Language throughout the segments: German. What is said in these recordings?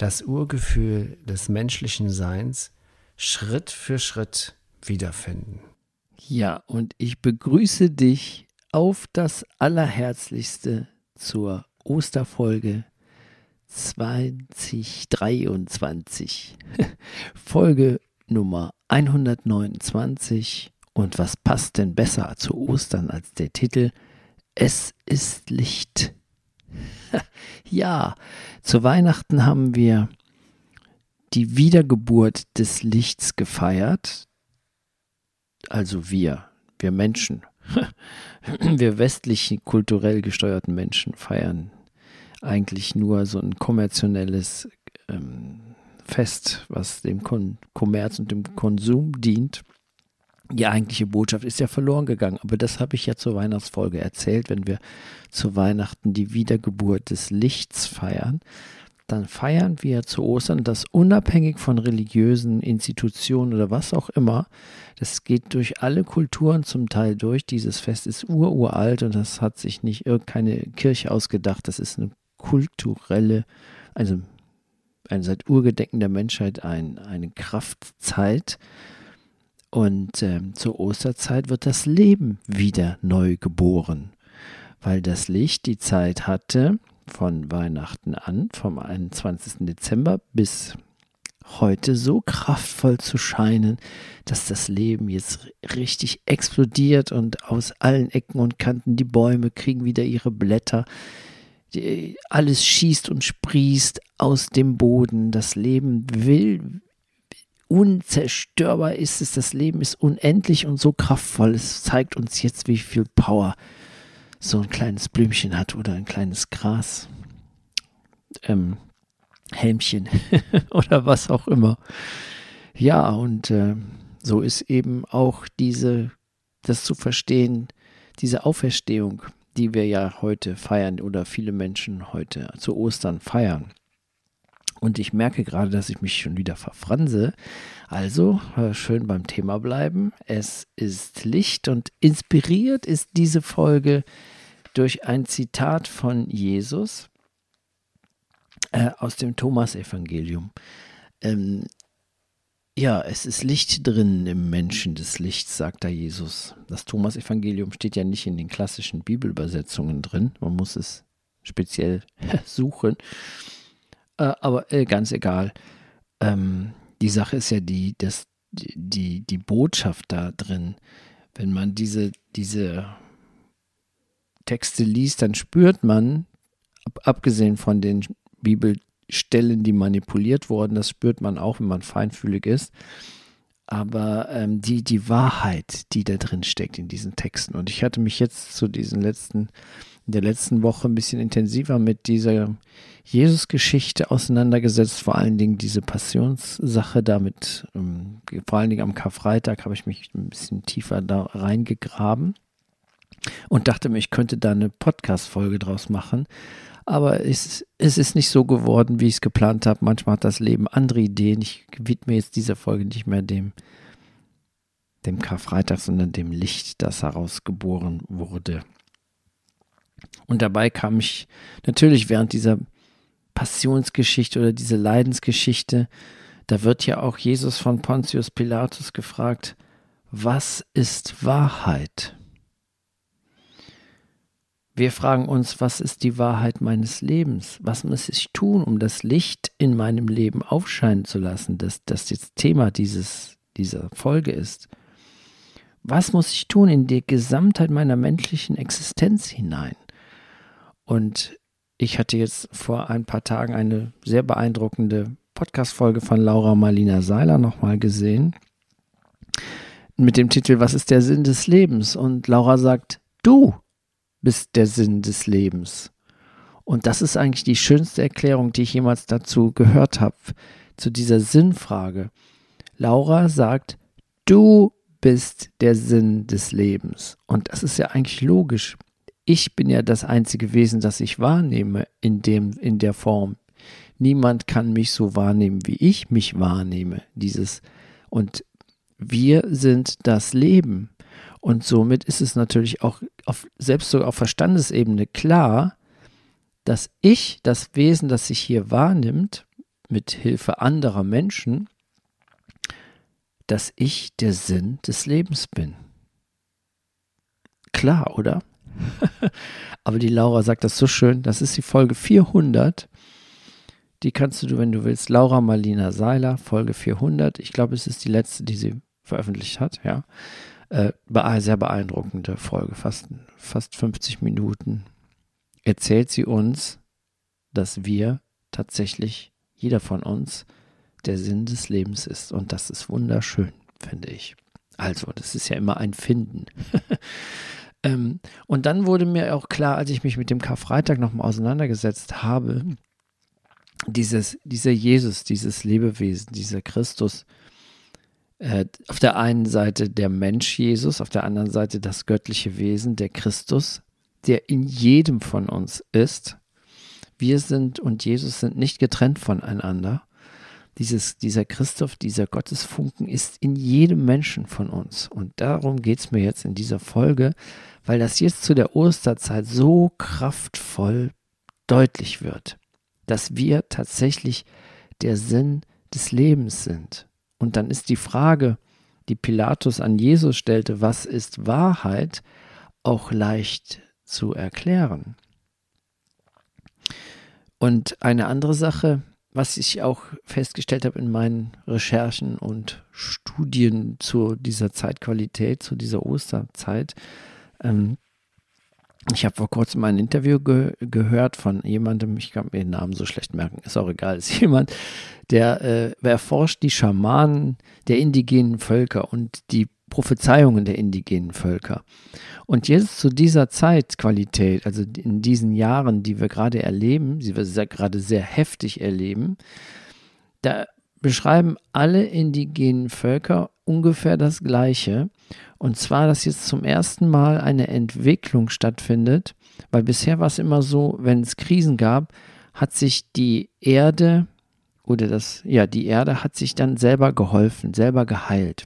das Urgefühl des menschlichen Seins Schritt für Schritt wiederfinden. Ja, und ich begrüße dich auf das Allerherzlichste zur Osterfolge 2023. Folge Nummer 129. Und was passt denn besser zu Ostern als der Titel Es ist Licht. ja, zu Weihnachten haben wir die Wiedergeburt des Lichts gefeiert. Also wir, wir Menschen, wir westlich kulturell gesteuerten Menschen feiern eigentlich nur so ein kommerzielles ähm, Fest, was dem Kommerz und dem Konsum dient. Die eigentliche Botschaft ist ja verloren gegangen, aber das habe ich ja zur Weihnachtsfolge erzählt. Wenn wir zu Weihnachten die Wiedergeburt des Lichts feiern, dann feiern wir zu Ostern das unabhängig von religiösen Institutionen oder was auch immer. Das geht durch alle Kulturen zum Teil durch. Dieses Fest ist ururalt und das hat sich nicht irgendeine Kirche ausgedacht. Das ist eine kulturelle, also eine seit Urgedenken der Menschheit ein, eine Kraftzeit. Und äh, zur Osterzeit wird das Leben wieder neu geboren, weil das Licht die Zeit hatte, von Weihnachten an, vom 21. Dezember bis heute so kraftvoll zu scheinen, dass das Leben jetzt richtig explodiert und aus allen Ecken und Kanten die Bäume kriegen wieder ihre Blätter. Alles schießt und sprießt aus dem Boden. Das Leben will, unzerstörbar ist es. Das Leben ist unendlich und so kraftvoll. Es zeigt uns jetzt, wie viel Power so ein kleines Blümchen hat oder ein kleines Gras. Ähm, Helmchen oder was auch immer. Ja, und äh, so ist eben auch diese, das zu verstehen, diese Auferstehung, die wir ja heute feiern oder viele Menschen heute zu Ostern feiern. Und ich merke gerade, dass ich mich schon wieder verfranse. Also äh, schön beim Thema bleiben. Es ist Licht und inspiriert ist diese Folge durch ein Zitat von Jesus äh, aus dem Thomas-Evangelium. Ähm, ja, es ist Licht drin im Menschen des Lichts, sagt da Jesus. Das Thomas-Evangelium steht ja nicht in den klassischen Bibelübersetzungen drin. Man muss es speziell suchen. Äh, aber äh, ganz egal. Ähm, die Sache ist ja die, dass die, die Botschaft da drin, wenn man diese, diese Texte liest, dann spürt man, ab, abgesehen von den Bibelstellen, die manipuliert wurden, das spürt man auch, wenn man feinfühlig ist, aber ähm, die, die Wahrheit, die da drin steckt in diesen Texten. Und ich hatte mich jetzt zu diesen letzten in der letzten Woche ein bisschen intensiver mit dieser Jesus-Geschichte auseinandergesetzt, vor allen Dingen diese Passionssache damit, ähm, vor allen Dingen am Karfreitag habe ich mich ein bisschen tiefer da reingegraben und dachte mir, ich könnte da eine Podcast-Folge draus machen. Aber es, es ist nicht so geworden, wie ich es geplant habe. Manchmal hat das Leben andere Ideen. Ich widme jetzt dieser Folge nicht mehr dem, dem Karfreitag, sondern dem Licht, das herausgeboren wurde. Und dabei kam ich natürlich während dieser Passionsgeschichte oder diese Leidensgeschichte, da wird ja auch Jesus von Pontius Pilatus gefragt, was ist Wahrheit? Wir fragen uns, was ist die Wahrheit meines Lebens? Was muss ich tun, um das Licht in meinem Leben aufscheinen zu lassen, dass das jetzt Thema dieses, dieser Folge ist? Was muss ich tun in die Gesamtheit meiner menschlichen Existenz hinein? Und ich hatte jetzt vor ein paar Tagen eine sehr beeindruckende Podcast-Folge von Laura Marlina Seiler nochmal gesehen. Mit dem Titel Was ist der Sinn des Lebens? Und Laura sagt, du bist der Sinn des Lebens. Und das ist eigentlich die schönste Erklärung, die ich jemals dazu gehört habe, zu dieser Sinnfrage. Laura sagt, du bist der Sinn des Lebens. Und das ist ja eigentlich logisch. Ich bin ja das einzige Wesen, das ich wahrnehme in, dem, in der Form. Niemand kann mich so wahrnehmen, wie ich mich wahrnehme. Dieses und wir sind das Leben. Und somit ist es natürlich auch auf, selbst sogar auf Verstandesebene klar, dass ich, das Wesen, das sich hier wahrnimmt, mit Hilfe anderer Menschen, dass ich der Sinn des Lebens bin. Klar, oder? Aber die Laura sagt das so schön, das ist die Folge 400. Die kannst du, wenn du willst, Laura Marlina Seiler, Folge 400. Ich glaube, es ist die letzte, die sie veröffentlicht hat, ja. Äh, sehr beeindruckende Folge, fast, fast 50 Minuten. Erzählt sie uns, dass wir tatsächlich, jeder von uns, der Sinn des Lebens ist. Und das ist wunderschön, finde ich. Also, das ist ja immer ein Finden. ähm, und dann wurde mir auch klar, als ich mich mit dem Karfreitag nochmal auseinandergesetzt habe, dieses, dieser Jesus, dieses Lebewesen, dieser Christus, äh, auf der einen Seite der Mensch Jesus, auf der anderen Seite das göttliche Wesen, der Christus, der in jedem von uns ist. Wir sind und Jesus sind nicht getrennt voneinander. Dieses, dieser Christoph, dieser Gottesfunken ist in jedem Menschen von uns. Und darum geht es mir jetzt in dieser Folge, weil das jetzt zu der Osterzeit so kraftvoll deutlich wird, dass wir tatsächlich der Sinn des Lebens sind. Und dann ist die Frage, die Pilatus an Jesus stellte, was ist Wahrheit, auch leicht zu erklären. Und eine andere Sache, was ich auch festgestellt habe in meinen Recherchen und Studien zu dieser Zeitqualität, zu dieser Osterzeit, ähm, ich habe vor kurzem ein Interview ge gehört von jemandem, ich kann mir den Namen so schlecht merken, ist auch egal, ist jemand, der äh, erforscht die Schamanen der indigenen Völker und die Prophezeiungen der indigenen Völker. Und jetzt zu dieser Zeitqualität, also in diesen Jahren, die wir gerade erleben, die wir sehr, gerade sehr heftig erleben, da beschreiben alle indigenen Völker ungefähr das Gleiche. Und zwar, dass jetzt zum ersten Mal eine Entwicklung stattfindet, weil bisher war es immer so, wenn es Krisen gab, hat sich die Erde oder das, ja, die Erde hat sich dann selber geholfen, selber geheilt.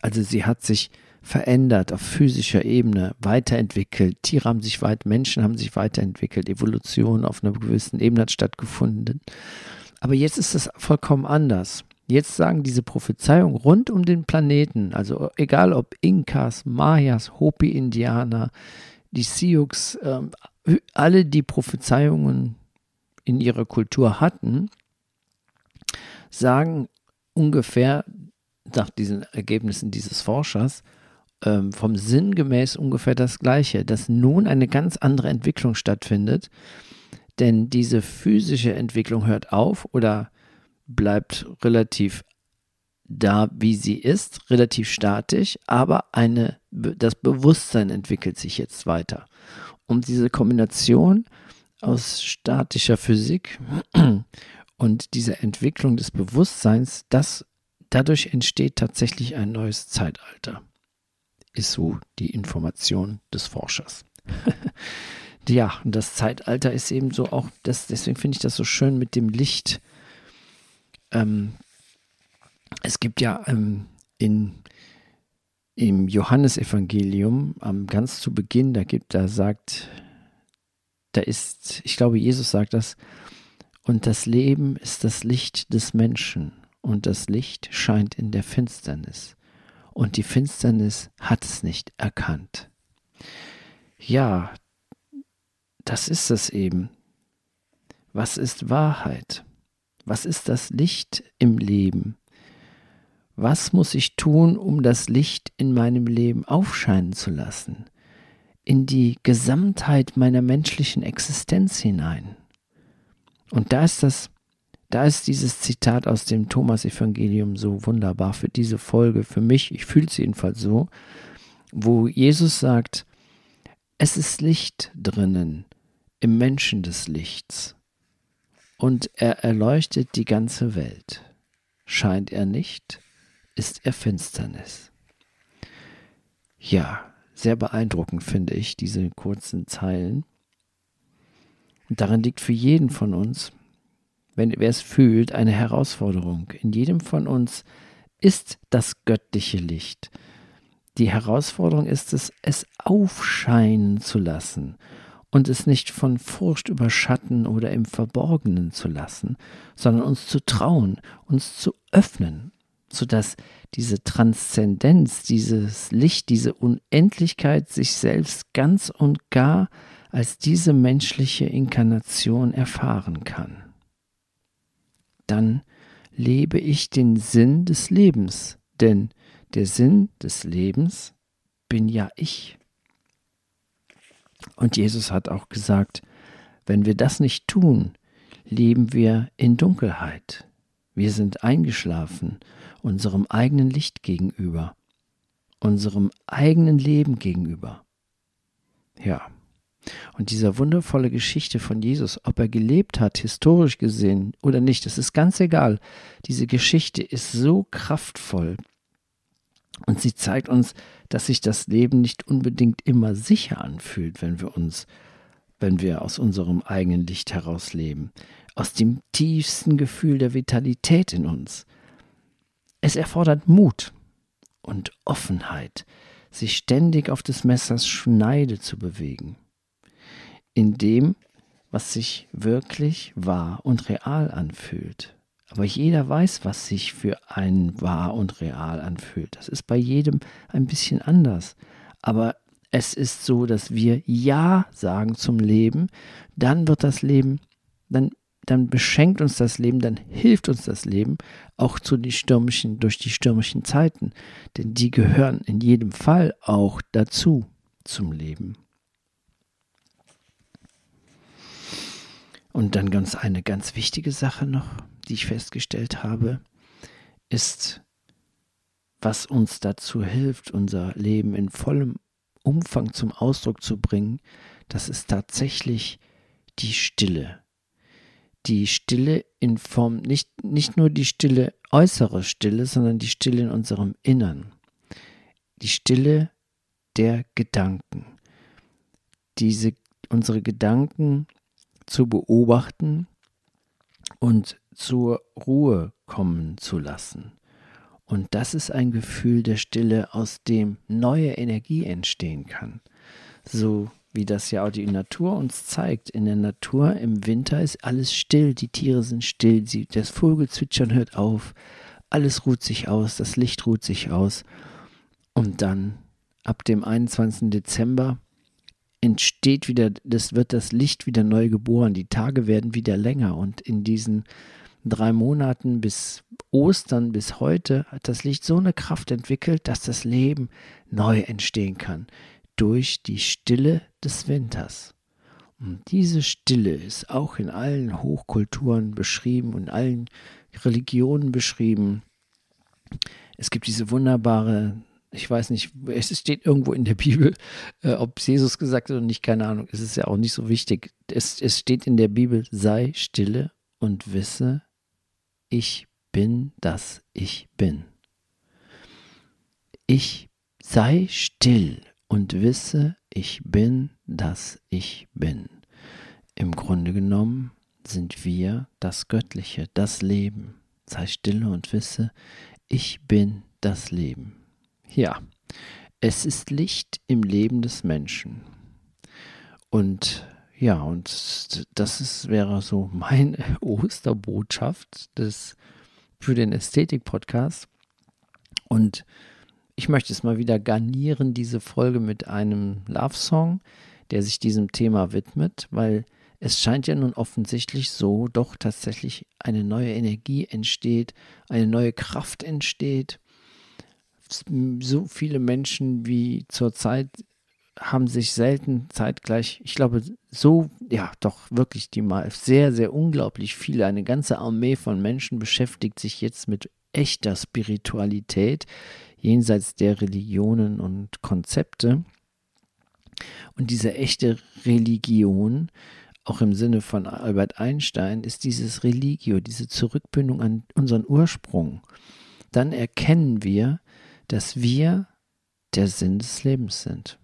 Also sie hat sich verändert auf physischer Ebene, weiterentwickelt. Tiere haben sich weit, Menschen haben sich weiterentwickelt, Evolution auf einer gewissen Ebene hat stattgefunden. Aber jetzt ist es vollkommen anders. Jetzt sagen diese Prophezeiungen rund um den Planeten, also egal ob Inkas, Mayas, Hopi-Indianer, die Sioux, äh, alle die Prophezeiungen in ihrer Kultur hatten, sagen ungefähr nach diesen Ergebnissen dieses Forschers ähm, vom Sinn gemäß ungefähr das Gleiche, dass nun eine ganz andere Entwicklung stattfindet, denn diese physische Entwicklung hört auf oder bleibt relativ da, wie sie ist, relativ statisch, aber eine, das Bewusstsein entwickelt sich jetzt weiter. Und diese Kombination aus statischer Physik und dieser Entwicklung des Bewusstseins, das dadurch entsteht tatsächlich ein neues Zeitalter. Ist so die Information des Forschers. ja, und das Zeitalter ist eben so auch, das, deswegen finde ich das so schön mit dem Licht. Ähm, es gibt ja ähm, in, im Johannesevangelium, am ganz zu Beginn, da gibt, da sagt, da ist, ich glaube, Jesus sagt das, und das Leben ist das Licht des Menschen und das Licht scheint in der Finsternis und die Finsternis hat es nicht erkannt. Ja, das ist es eben. Was ist Wahrheit? Was ist das Licht im Leben? Was muss ich tun, um das Licht in meinem Leben aufscheinen zu lassen? In die Gesamtheit meiner menschlichen Existenz hinein. Und da ist das da ist dieses Zitat aus dem Thomas-Evangelium so wunderbar für diese Folge, für mich, ich fühle es jedenfalls so, wo Jesus sagt, es ist Licht drinnen, im Menschen des Lichts. Und er erleuchtet die ganze Welt. Scheint er nicht, ist er Finsternis. Ja, sehr beeindruckend finde ich diese kurzen Zeilen. Und darin liegt für jeden von uns, wenn wer es fühlt, eine Herausforderung. In jedem von uns ist das göttliche Licht. Die Herausforderung ist es, es aufscheinen zu lassen und es nicht von Furcht überschatten oder im Verborgenen zu lassen, sondern uns zu trauen, uns zu öffnen, sodass diese Transzendenz, dieses Licht, diese Unendlichkeit sich selbst ganz und gar als diese menschliche Inkarnation erfahren kann. Dann lebe ich den Sinn des Lebens, denn der Sinn des Lebens bin ja ich. Und Jesus hat auch gesagt, wenn wir das nicht tun, leben wir in Dunkelheit. Wir sind eingeschlafen unserem eigenen Licht gegenüber, unserem eigenen Leben gegenüber. Ja. Und dieser wundervolle Geschichte von Jesus, ob er gelebt hat, historisch gesehen oder nicht, das ist ganz egal. Diese Geschichte ist so kraftvoll und sie zeigt uns, dass sich das Leben nicht unbedingt immer sicher anfühlt, wenn wir uns, wenn wir aus unserem eigenen Licht heraus leben, aus dem tiefsten Gefühl der Vitalität in uns. Es erfordert Mut und Offenheit, sich ständig auf des Messers Schneide zu bewegen. In dem, was sich wirklich wahr und real anfühlt. Aber jeder weiß, was sich für einen wahr und real anfühlt. Das ist bei jedem ein bisschen anders. Aber es ist so, dass wir Ja sagen zum Leben, dann wird das Leben, dann dann beschenkt uns das Leben, dann hilft uns das Leben auch zu die stürmischen, durch die stürmischen Zeiten. Denn die gehören in jedem Fall auch dazu zum Leben. Und dann ganz eine ganz wichtige Sache noch, die ich festgestellt habe, ist, was uns dazu hilft, unser Leben in vollem Umfang zum Ausdruck zu bringen, das ist tatsächlich die Stille die Stille in Form, nicht, nicht nur die Stille, äußere Stille, sondern die Stille in unserem Innern. Die Stille der Gedanken. Diese, unsere Gedanken zu beobachten und zur Ruhe kommen zu lassen. Und das ist ein Gefühl der Stille, aus dem neue Energie entstehen kann. So wie das ja auch die Natur uns zeigt. In der Natur im Winter ist alles still, die Tiere sind still, sie, das Vogelzwitschern hört auf, alles ruht sich aus, das Licht ruht sich aus. Und dann ab dem 21. Dezember entsteht wieder, das wird das Licht wieder neu geboren, die Tage werden wieder länger und in diesen drei Monaten bis Ostern bis heute hat das Licht so eine Kraft entwickelt, dass das Leben neu entstehen kann durch die Stille des Winters. Und diese Stille ist auch in allen Hochkulturen beschrieben und allen Religionen beschrieben. Es gibt diese wunderbare, ich weiß nicht, es steht irgendwo in der Bibel, äh, ob Jesus gesagt hat oder nicht, keine Ahnung, es ist ja auch nicht so wichtig. Es, es steht in der Bibel, sei stille und wisse, ich bin, das ich bin. Ich sei still und wisse, ich bin, dass ich bin. Im Grunde genommen sind wir das Göttliche, das Leben. Sei stille und wisse, ich bin das Leben. Ja, es ist Licht im Leben des Menschen. Und ja, und das ist, wäre so meine Osterbotschaft des, für den Ästhetik-Podcast. Und ich möchte es mal wieder garnieren, diese Folge mit einem Love-Song, der sich diesem Thema widmet, weil es scheint ja nun offensichtlich so, doch tatsächlich eine neue Energie entsteht, eine neue Kraft entsteht. So viele Menschen wie zurzeit haben sich selten zeitgleich, ich glaube, so, ja, doch wirklich die mal sehr, sehr unglaublich viele, eine ganze Armee von Menschen beschäftigt sich jetzt mit echter Spiritualität, jenseits der Religionen und Konzepte. Und diese echte Religion auch im Sinne von Albert Einstein, ist dieses Religio, diese Zurückbindung an unseren Ursprung. Dann erkennen wir, dass wir der Sinn des Lebens sind.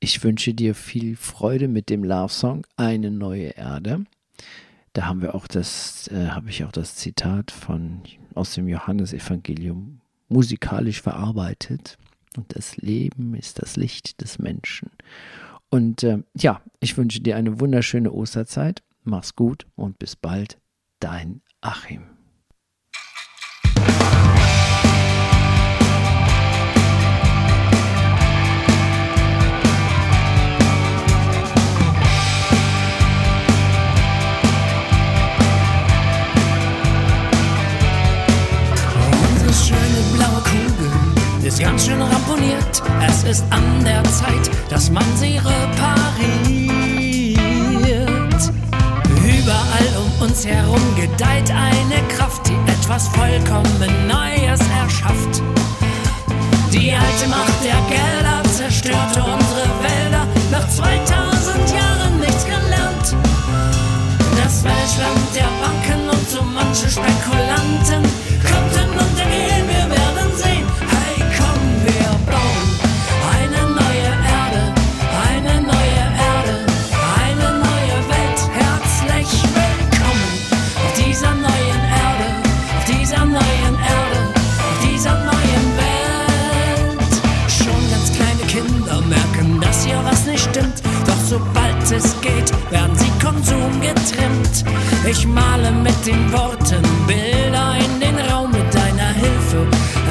Ich wünsche dir viel Freude mit dem Love Song Eine neue Erde. Da haben wir auch das, äh, habe ich auch das Zitat von aus dem Johannesevangelium musikalisch verarbeitet. Und das Leben ist das Licht des Menschen. Und äh, ja, ich wünsche dir eine wunderschöne Osterzeit. Mach's gut und bis bald. Dein Achim. Ist ganz schön ramponiert. Es ist an der Zeit, dass man sie repariert. Überall um uns herum gedeiht eine Kraft, die etwas vollkommen Neues erschafft. Die alte Macht der Gelder zerstörte unsere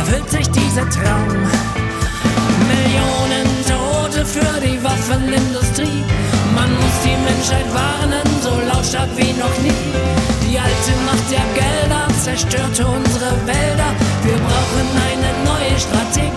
erfüllt sich dieser Traum. Millionen Tote für die Waffenindustrie. Man muss die Menschheit warnen, so lautstark wie noch nie. Die alte Macht der Gelder zerstörte unsere Wälder. Wir brauchen eine neue Strategie.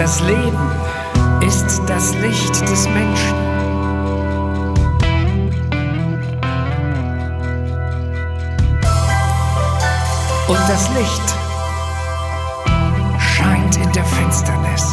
Das Leben ist das Licht des Menschen. Und das Licht scheint in der Finsternis.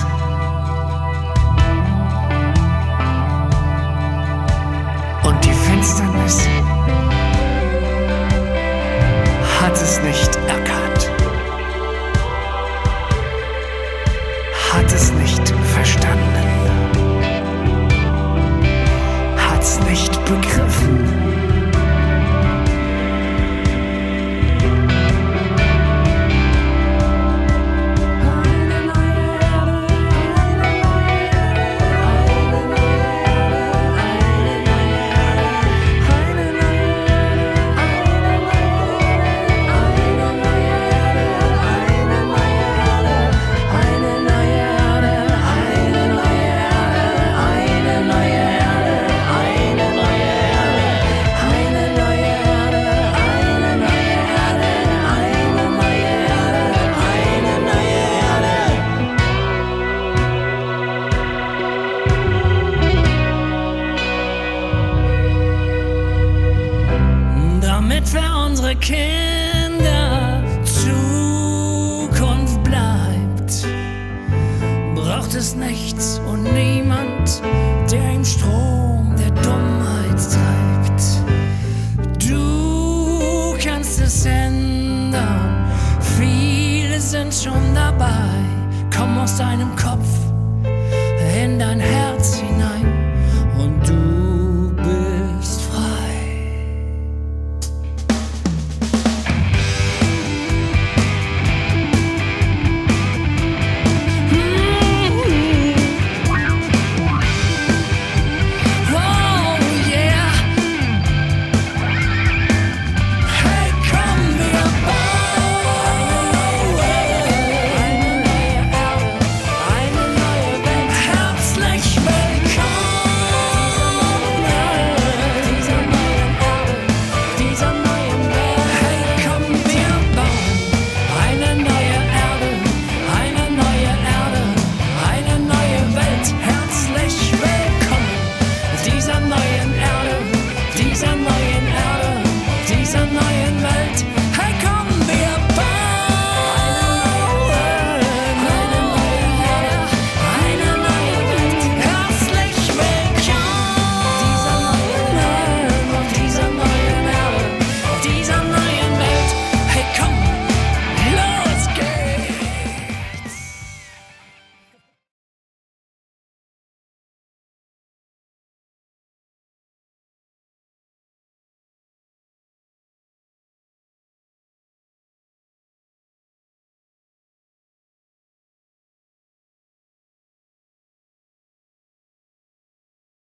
Kinder Zukunft bleibt, braucht es nichts und niemand, der im Strom der Dummheit treibt. Du kannst es ändern, viele sind schon dabei. Komm aus deinem Kopf